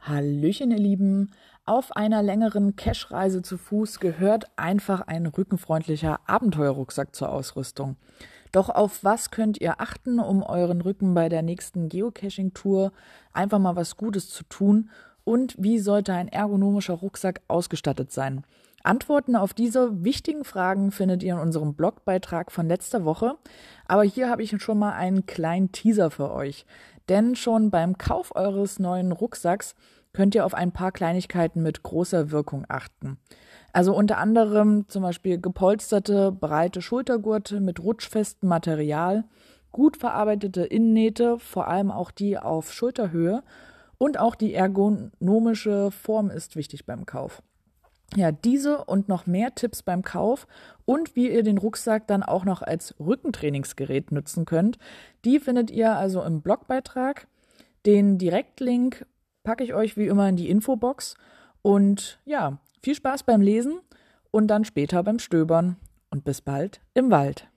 Hallöchen, ihr Lieben. Auf einer längeren Cash-Reise zu Fuß gehört einfach ein rückenfreundlicher Abenteuerrucksack zur Ausrüstung. Doch auf was könnt ihr achten, um euren Rücken bei der nächsten Geocaching-Tour einfach mal was Gutes zu tun? Und wie sollte ein ergonomischer Rucksack ausgestattet sein? Antworten auf diese wichtigen Fragen findet ihr in unserem Blogbeitrag von letzter Woche. Aber hier habe ich schon mal einen kleinen Teaser für euch. Denn schon beim Kauf eures neuen Rucksacks könnt ihr auf ein paar Kleinigkeiten mit großer Wirkung achten. Also unter anderem zum Beispiel gepolsterte, breite Schultergurte mit rutschfestem Material, gut verarbeitete Innennähte, vor allem auch die auf Schulterhöhe und auch die ergonomische Form ist wichtig beim Kauf. Ja, diese und noch mehr Tipps beim Kauf und wie ihr den Rucksack dann auch noch als Rückentrainingsgerät nutzen könnt, die findet ihr also im Blogbeitrag. Den Direktlink packe ich euch wie immer in die Infobox. Und ja, viel Spaß beim Lesen und dann später beim Stöbern. Und bis bald im Wald.